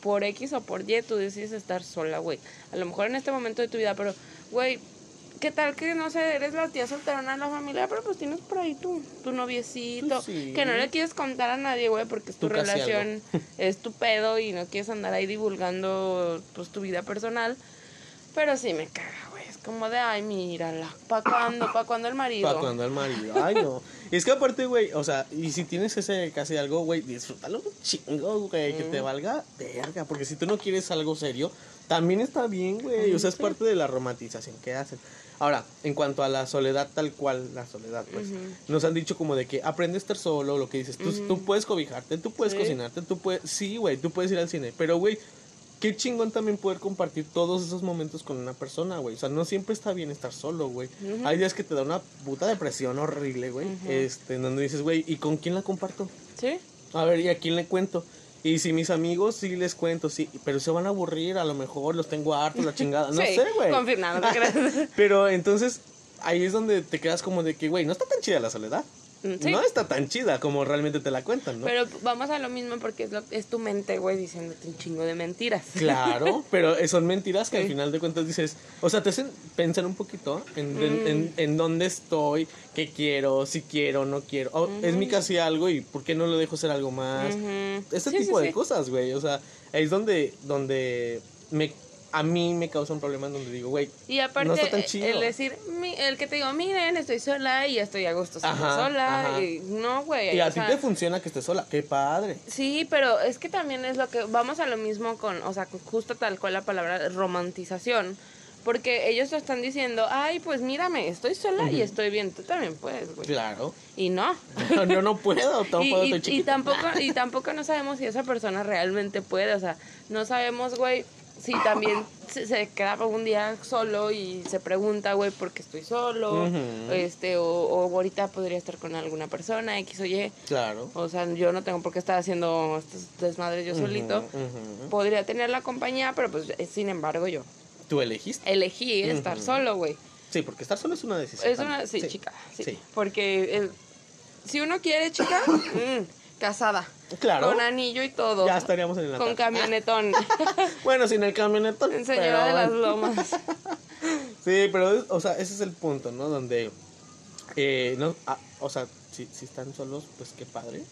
por X o por Y tú decides estar sola, güey. A lo mejor en este momento de tu vida, pero, güey, ¿qué tal que, no sé, eres la tía solterona de la familia, pero pues tienes por ahí tu, tu noviecito, sí. que no le quieres contar a nadie, güey, porque es tu relación, [LAUGHS] es tu pedo y no quieres andar ahí divulgando, pues, tu vida personal. Pero sí me caga, güey. Es como de, ay, mírala. ¿Pa' cuándo? ¿Pa' cuándo el marido? Para cuando el marido. Ay, no. Y [LAUGHS] es que aparte, güey, o sea, y si tienes ese casi algo, güey, disfrútalo un chingo, güey, que te valga verga. Porque si tú no quieres algo serio, también está bien, güey. O sea, es parte de la romantización que hacen. Ahora, en cuanto a la soledad tal cual, la soledad, pues, nos han dicho como de que aprende a estar solo, lo que dices, tú, tú puedes cobijarte, tú puedes Sí. cocinarte, tú puedes, sí, güey, tú puedes ir al cine, pero, güey, qué chingón también poder compartir todos esos momentos con una persona, güey. O sea, no siempre está bien estar solo, güey. Hay días que te da una puta depresión horrible, güey. Este, en donde dices, güey, ¿y con quién la comparto? ¿Sí? A ver, ¿y a quién le cuento? Y si mis amigos sí les cuento, sí, pero se van a aburrir, a lo mejor los tengo hartos, la chingada. No [LAUGHS] Sí, sé, güey. confirmado, no. [LAUGHS] Pero entonces, ahí es donde te quedas como de que, güey, no está tan chida la soledad. Mm, sí. No está tan chida como realmente te la cuentan, ¿no? Pero vamos a lo mismo porque es, lo- es tu mente, güey, diciéndote un chingo de mentiras. [LAUGHS] Claro, pero son mentiras que al final de cuentas dices, o sea, te hacen pensar un poquito en, en, Mm. en- en dónde estoy, qué quiero, si quiero, no quiero. Es mi casi algo y ¿por qué no lo dejo ser algo más? Ese Sí, tipo de cosas, güey. O sea, es donde, donde me a mí me causa un problema en donde digo, güey, Y aparte, no está tan eh, chido. el decir, mi- el que te digo, miren, estoy sola y estoy a gusto Ajá, sola. ajá. Y, no, güey. y o a ti sea, te funciona que estés sola, qué padre. Sí, pero es que también es lo que vamos a lo mismo con, o sea, justo tal cual la palabra romantización, porque ellos lo están diciendo, ay, pues mírame, estoy sola y estoy bien, tú también puedes, güey. Claro. Y no. [LAUGHS] Yo no puedo, [LAUGHS] no y, y- estoy y tampoco [LAUGHS] y tampoco no sabemos si esa persona realmente puede, o sea, no sabemos, güey, si también se, se queda un día solo y se pregunta, güey, ¿por qué estoy solo? Este, o, o ahorita podría estar con alguna persona, X o Y. Claro. O sea, yo no tengo por qué estar haciendo estos desmadres yo solito. Podría tener la compañía, pero pues eh, sin embargo yo Tú elegiste. elegí estar solo, güey. Sí, porque estar solo es una decisión. Es una, también. sí, chica, sí. Sí. Porque el- si uno quiere, chica, [COUGHS] mm, casada. Claro. Con anillo y todo. Ya estaríamos en el Con camionetón. [LAUGHS] Bueno, sin el camionetón. En Señora de las. Lomas. [LAUGHS] Sí, pero, o sea, ese es el punto, ¿no? Donde, eh, no, ah, o sea, si, si están solos, pues qué padre.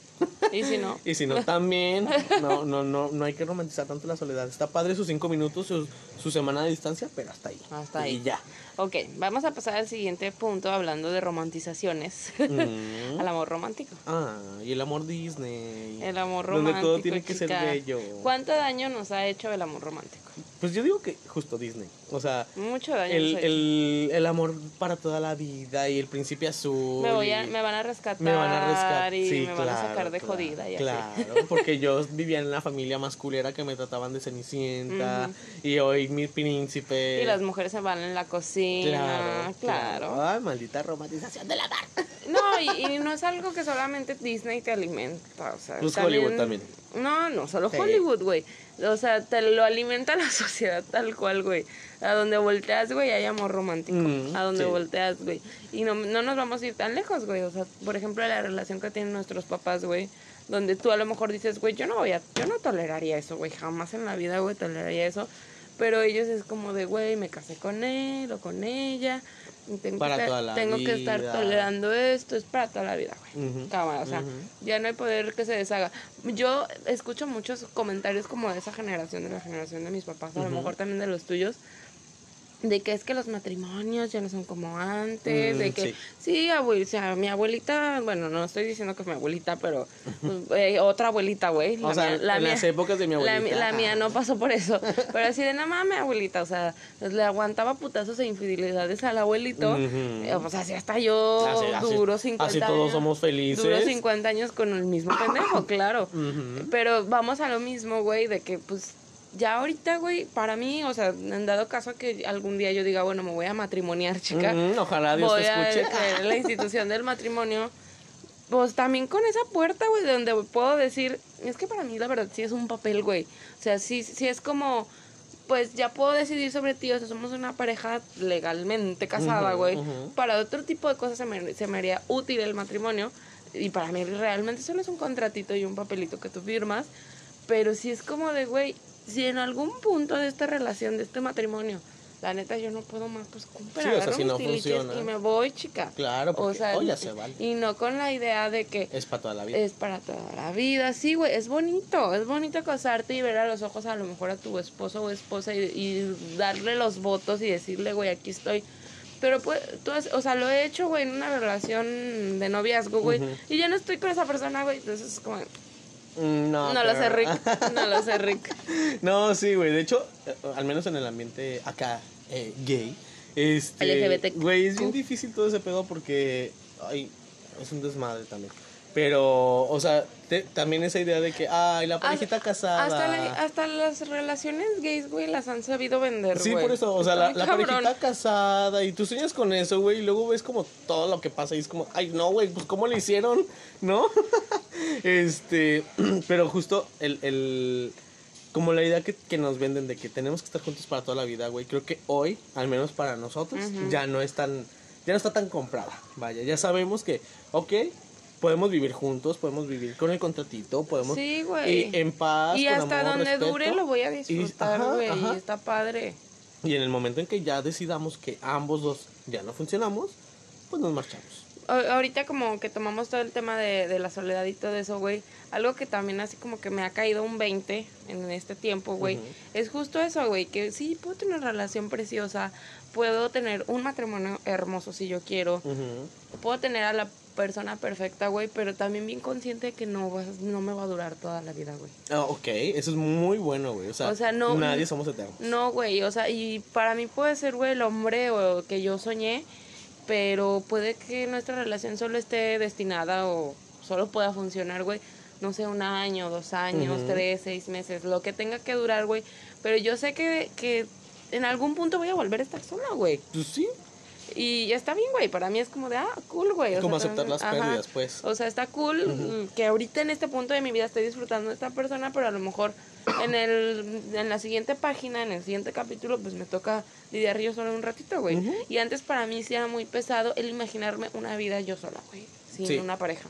Y si no. [LAUGHS] Y si no, también, no, no, no, no hay que romantizar tanto la soledad. Está padre sus cinco minutos, su, su semana de distancia, pero hasta ahí. Hasta ahí. Y ya. Ok, vamos a pasar al siguiente punto hablando de romantizaciones. Mm. [LAUGHS] al amor romántico. Ah, y el amor Disney. El amor Donde romántico. todo tiene que ser bello. ¿Cuánto daño nos ha hecho el amor romántico? Pues yo digo que justo Disney. O sea, Mucho daño el, el, el amor para toda la vida y el príncipe azul. Me, voy a- me van a rescatar. me van a rescatar. Y sí, me van a claro, sacar de claro, jodida. Y así. Claro, porque yo vivía en la familia más culera que me trataban de cenicienta. Y hoy mi príncipe. Y las mujeres se van en la cocina. Claro, Claro. Ay, maldita romantización de la mar. No, y, y no es algo que solamente Disney te alimenta. O sea, Pues Hollywood también. No, no, solo Sí. Hollywood, güey. O sea, te lo alimenta la [LAUGHS] sociedad tal cual, güey. A donde volteas, güey, hay amor romántico. Mm, a donde sí. volteas, güey. Y no, no nos vamos a ir tan lejos, güey. O sea, por ejemplo, la relación que tienen nuestros papás, güey. Donde tú a lo mejor dices, güey, yo no voy a, yo no toleraría eso, güey. Jamás en la vida, güey, toleraría eso. Pero ellos es como de, güey, me casé con él o con ella. Tengo, Para que, estar, toda la tengo que estar tolerando esto, es para toda la vida, güey. Cámara, o sea, ya no hay poder que se deshaga. Yo escucho muchos comentarios como de esa generación, de la generación de mis papás, a lo mejor también de los tuyos, de que es que los matrimonios ya no son como antes, Mm, de que sí. sí, abuel- o sea, mi abuelita, bueno, no estoy diciendo que es mi abuelita, pero pues, eh, otra abuelita, güey. O la sea, mía- la en mía- las épocas de mi la, abuelita. mi- la mía no pasó por eso, [LAUGHS] pero así de nada más mi abuelita, o sea, le aguantaba putazos e infidelidades al abuelito, Ujú. eh, pues así hasta yo Así- duro 50 así todos años. somos felices. Duro 50 años con el mismo pendejo, [LAUGHS] claro. Pero vamos a lo mismo, güey, de que pues ya ahorita, güey, para mí, o sea, en dado caso que algún día yo diga, bueno, me voy a matrimoniar, [LAUGHS] chica. Ujú, Ojalá Dios voy te escuche. [LAUGHS] a la institución del matrimonio. Pues también con esa puerta, güey, de donde puedo decir, es que para mí la verdad sí es un papel, güey. O sea, sí, sí es como, pues ya puedo decidir sobre ti, o sea, somos una pareja legalmente casada, güey. ujú. Para otro tipo de cosas se me, se me haría útil el matrimonio. Y para mí realmente solo es un contratito y un papelito que tú firmas. Pero sí es como de, güey, si en algún punto de esta relación, de este matrimonio, la neta yo no puedo más, pues cumple, Sí, o sea, si no funciona. y me voy, chica. Claro, porque hoy ya se vale. Y no con la idea de que Es para toda la vida. es para toda la vida. Sí, güey, es bonito. Es bonito casarte y ver a los ojos a lo mejor a tu esposo o esposa y, y darle los votos y decirle, güey, aquí estoy. Pero pues, tú has- o sea, lo he hecho, güey, en una relación de noviazgo, güey. Y ya no estoy con esa persona, güey. Entonces es como, No, no lo sé, Rick. No lo sé, Rick. No, sí, güey. De hecho, al menos en el ambiente acá eh, gay, este, LGBTQ. güey, es bien difícil todo ese pedo porque, ay, es un desmadre también. Pero, o sea, te- también esa idea de que, ay, la parejita casada. Hasta, la- hasta las relaciones gays, güey, las han sabido vender, Sí, güey. por eso, o sea, la, parejita casada y tú sueñas con eso, güey, y luego ves como todo lo que pasa y es como, ay, no, güey, pues cómo le hicieron, [LAUGHS] ¿no? [LAUGHS] este, [CLEARS THROAT] pero justo el, el, como la idea que, que nos venden de que tenemos que estar juntos para toda la vida, güey, creo que hoy, al menos para nosotros, ya no es tan, ya no está tan comprada, vaya, ya sabemos que, ok, podemos vivir juntos, podemos vivir con el contratito, podemos Sí, güey. en paz, Y con hasta amor, donde respeto. dure lo voy a disfrutar, güey. Y está padre. Y en el momento en que ya decidamos que ambos dos ya no funcionamos, pues nos marchamos. ahorita como que tomamos todo el tema de, de la soledad y todo eso, güey, algo que también así como que me ha caído un 20 en este tiempo, güey, Ujú. es justo eso, güey, que sí, puedo tener una relación preciosa, puedo tener un matrimonio hermoso si yo quiero, Ujú. puedo tener a la persona perfecta, güey, pero también bien consciente de que no, no me va a durar toda la vida, güey. Ah, ok, eso es muy bueno, güey. O sea, O sea, no- nadie somos eternos. No, güey, o sea, y para mí puede ser, güey, el hombre o que yo soñé, pero puede que nuestra relación solo esté destinada o solo pueda funcionar, güey, no sé, un año, dos años, tres, seis meses, lo que tenga que durar, güey, pero yo sé que, que en algún punto voy a volver a estar sola, güey. Pues sí. Y está bien, güey, para mí es como de, ah, cool, güey. o Como sea, aceptar las ajá. pérdidas, pues. O sea, está cool mm, que ahorita en este punto de mi vida estoy disfrutando de esta persona, pero a lo mejor en el en la siguiente página, en el siguiente capítulo, pues me toca lidiar yo solo un ratito, güey. Y antes para mí sí era muy pesado el imaginarme una vida yo sola, güey, sin Sí. una pareja.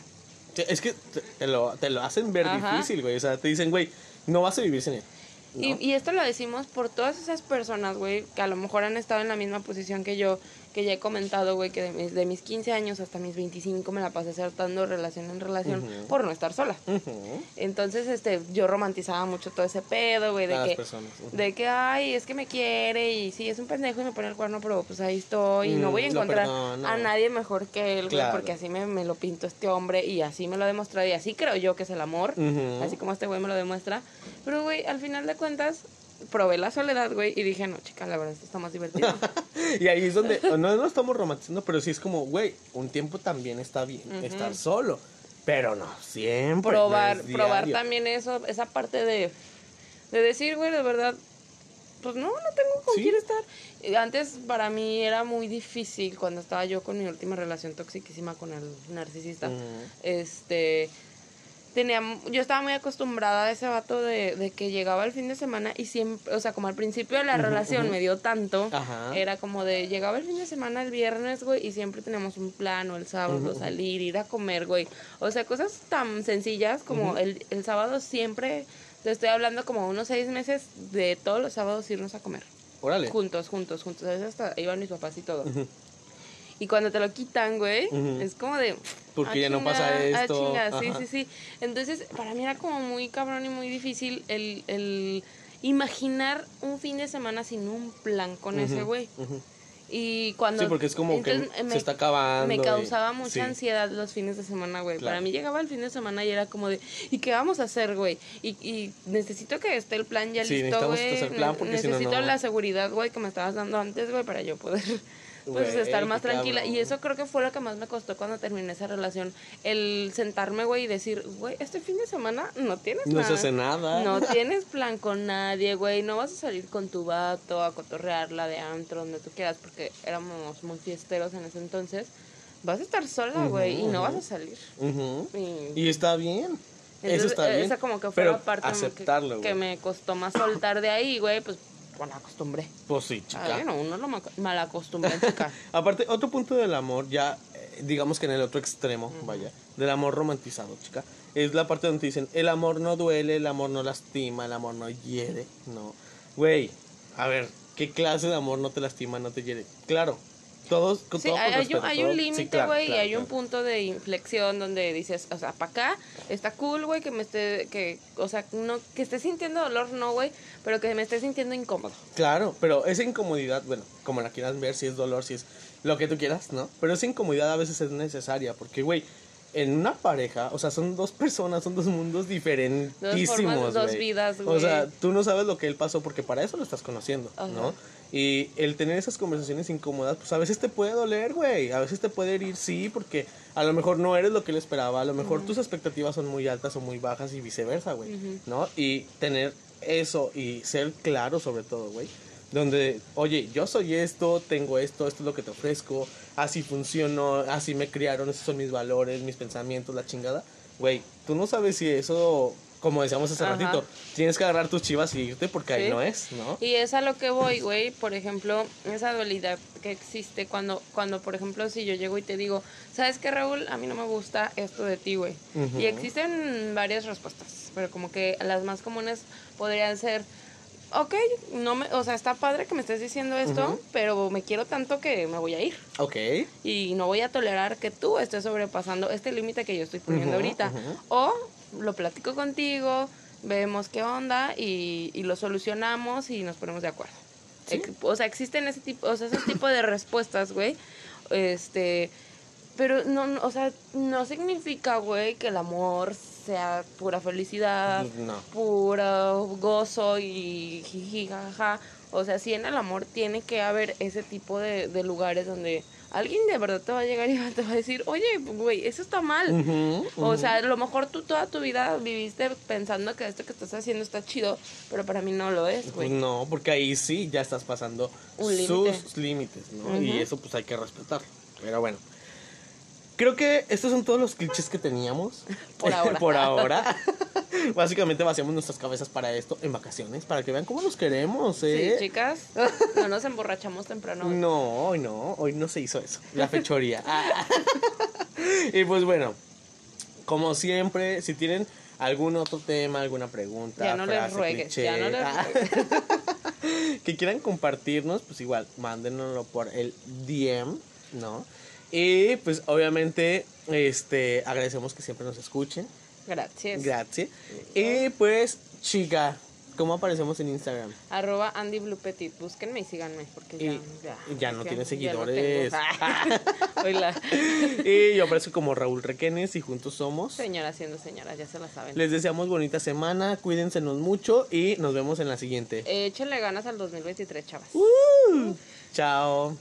Es que te, te lo, te lo hacen ver Ajá. difícil, güey. O sea, te dicen, güey, no vas a vivir sin él. ¿no? Y, y esto lo decimos por todas esas personas, güey, que a lo mejor han estado en la misma posición que yo, que ya he comentado, güey, que de mis, de mis 15 años hasta mis 25 me la pasé saltando relación en relación Ujú. por no estar sola. Ujú. Entonces, este, yo romantizaba mucho todo ese pedo, güey, de las que, personas. ujú. de que, ay, es que me quiere y sí, es un pendejo y me pone el cuerno, pero pues ahí estoy y no Mm, voy a encontrar perdono. a nadie mejor que él, güey, Claro. porque así me, me lo pinto este hombre y así me lo ha demostrado y así creo yo que es el amor, así como este güey me lo demuestra. Pero, güey, al final de cuentas, probé la soledad, güey, y dije, no, chica, la verdad, esto está más divertido. [LAUGHS] Y ahí es donde, no no estamos romantizando, pero sí es como, güey, un tiempo también está bien estar solo. Pero no, siempre. no probar, es probar también eso, esa parte de, de decir, güey, de verdad, pues no, no tengo con Sí. quién estar. Antes para mí era muy difícil cuando estaba yo con mi última relación toxiquísima con el narcisista. Ujú. Este tenía yo estaba muy acostumbrada a ese vato de, de que llegaba el fin de semana y siempre, o sea, como al principio de la relación me dio tanto, Ajá. era como de llegaba el fin de semana el viernes, güey, y siempre teníamos un plan o el sábado salir, ir a comer, güey. O sea, cosas tan sencillas como el, el sábado siempre, te estoy hablando como unos seis meses de todos los sábados irnos a comer. Órale. Juntos, juntos, juntos. A veces hasta iban mis papás y todo. Y cuando te lo quitan, güey, es como de... Porque "Ah, ya no pasa ah, esto". chinga", Sí, sí, sí. Entonces, para mí era como muy cabrón y muy difícil el, el imaginar un fin de semana sin un plan con ese güey. Y cuando... Sí, porque es como que entonces, se está acabando. Me y- causaba mucha sí. ansiedad los fines de semana, güey. Claro. Para mí llegaba el fin de semana y era como de, ¿y qué vamos a hacer, güey? Y, y necesito que esté el plan ya Sí, listo, güey. plan porque si no, necesito no. la seguridad, güey, que me estabas dando antes, güey, para yo poder pues Güey, estar más tranquila. cabrón. Y eso creo que fue lo que más me costó cuando terminé esa relación. El sentarme, güey, y decir, güey, este fin de semana no tienes No se hace nada. No [LAUGHS] tienes plan con nadie, güey. No vas a salir con tu vato a cotorrearla de antro, donde tú quieras, porque éramos muy fiesteros en ese entonces. Vas a estar sola, güey, y no vas a salir. Ujú. Y- Y está bien. entonces, Eso está bien. Esa como que fue pero la parte aceptarlo, que, que me costó más soltar de ahí, güey, pues, bueno, acostumbré. Pues sí, chica. Ay, no, uno lo ma- mal acostumbré, chica. [LAUGHS] Aparte, otro punto del amor, ya eh, digamos que en el otro extremo, vaya, del amor romantizado, chica, es la parte donde te dicen, el amor no duele, el amor no lastima, el amor no hiere, no. Güey, a ver, ¿qué clase de amor no te lastima, no te hiere? Claro, todos, con Sí, todo hay, respeto, un, hay un sí, límite, claro, güey, claro, y hay un claro. punto de inflexión donde dices, o sea, para acá está cool, güey, que me esté, que, o sea, no, que esté sintiendo dolor, no, güey, pero que me esté sintiendo incómodo. Claro, pero esa incomodidad, bueno, como la quieras ver, si es dolor, si es lo que tú quieras, ¿no? Pero esa incomodidad a veces es necesaria, porque, güey, en una pareja, o sea, son dos personas, son dos mundos diferentísimos, dos güey. vidas, O güey. sea, tú no sabes lo que él pasó porque para eso lo estás conociendo, Ajá. ¿no? Y el tener esas conversaciones incómodas, pues a veces te puede doler, güey. A veces te puede herir, sí, porque a lo mejor no eres lo que él esperaba. A lo mejor tus expectativas son muy altas o muy bajas y viceversa, güey. ¿No? Y tener eso y ser claro sobre todo, güey. Donde, oye, yo soy esto, tengo esto, esto es lo que te ofrezco, así funciono, así me criaron, esos son mis valores, mis pensamientos, la chingada. Güey, tú no sabes si eso, como decíamos hace Ajá. ratito, tienes que agarrar tus chivas y irte porque ahí no es, ¿no? Y es a lo que voy, güey. Por ejemplo, esa dualidad que existe cuando, cuando, por ejemplo, si yo llego y te digo, ¿sabes qué, Raúl? A mí no me gusta esto de ti, güey. Y existen varias respuestas, pero como que las más comunes podrían ser, ok, no me, o sea, está padre que me estés diciendo esto, pero me quiero tanto que me voy a ir. Ok. Y no voy a tolerar que tú estés sobrepasando este límite que yo estoy poniendo ahorita. O lo platico contigo, vemos qué onda y, y lo solucionamos y nos ponemos de acuerdo. Sí. O sea, existen ese tipo, o sea, esos tipos de respuestas, güey. Este, pero no, no, o sea, no significa, güey, que el amor sea pura felicidad, No. puro gozo y jiji, jaja. O sea, sí en el amor tiene que haber ese tipo de, de lugares donde alguien de verdad te va a llegar y [LAUGHS] te va a decir, oye, güey, eso está mal. O sea, a lo mejor tú toda tu vida viviste pensando que esto que estás haciendo está chido, pero para mí no lo es, Pues güey. no, porque ahí sí ya estás pasando límite. sus límites, ¿no? Y eso pues hay que respetarlo. Pero bueno. Creo que estos son todos los clichés que teníamos. [LAUGHS] Por ahora. [LAUGHS] Por ahora. Básicamente vaciamos nuestras cabezas para esto en vacaciones, para que vean cómo nos queremos, Sí, ¿eh? chicas, no nos emborrachamos temprano. No, hoy no, hoy no se hizo eso. La fechoría. Ah. y pues bueno, como siempre, si tienen algún otro tema, alguna pregunta, Ya no les ruegues, cliché, ya no les ah, [LAUGHS] que quieran compartirnos, pues igual, mándenoslo por el DM, ¿no? Y pues obviamente, este, agradecemos que siempre nos escuchen. Gracias. Gracias. Y pues, chica, ¿cómo aparecemos en Instagram? Arroba Andy Blue Petit. Búsquenme y síganme. Porque ya, Y ya, ya no tiene seguidores. [LAUGHS] tengo. Oíla. [LAUGHS] Y yo aparezco como Raúl Requenes y juntos somos. Señora siendo señora, ya se la saben. Les deseamos bonita semana, cuídensenos mucho y nos vemos en la siguiente. Échenle ganas al 2023, chavas. Uh, chao.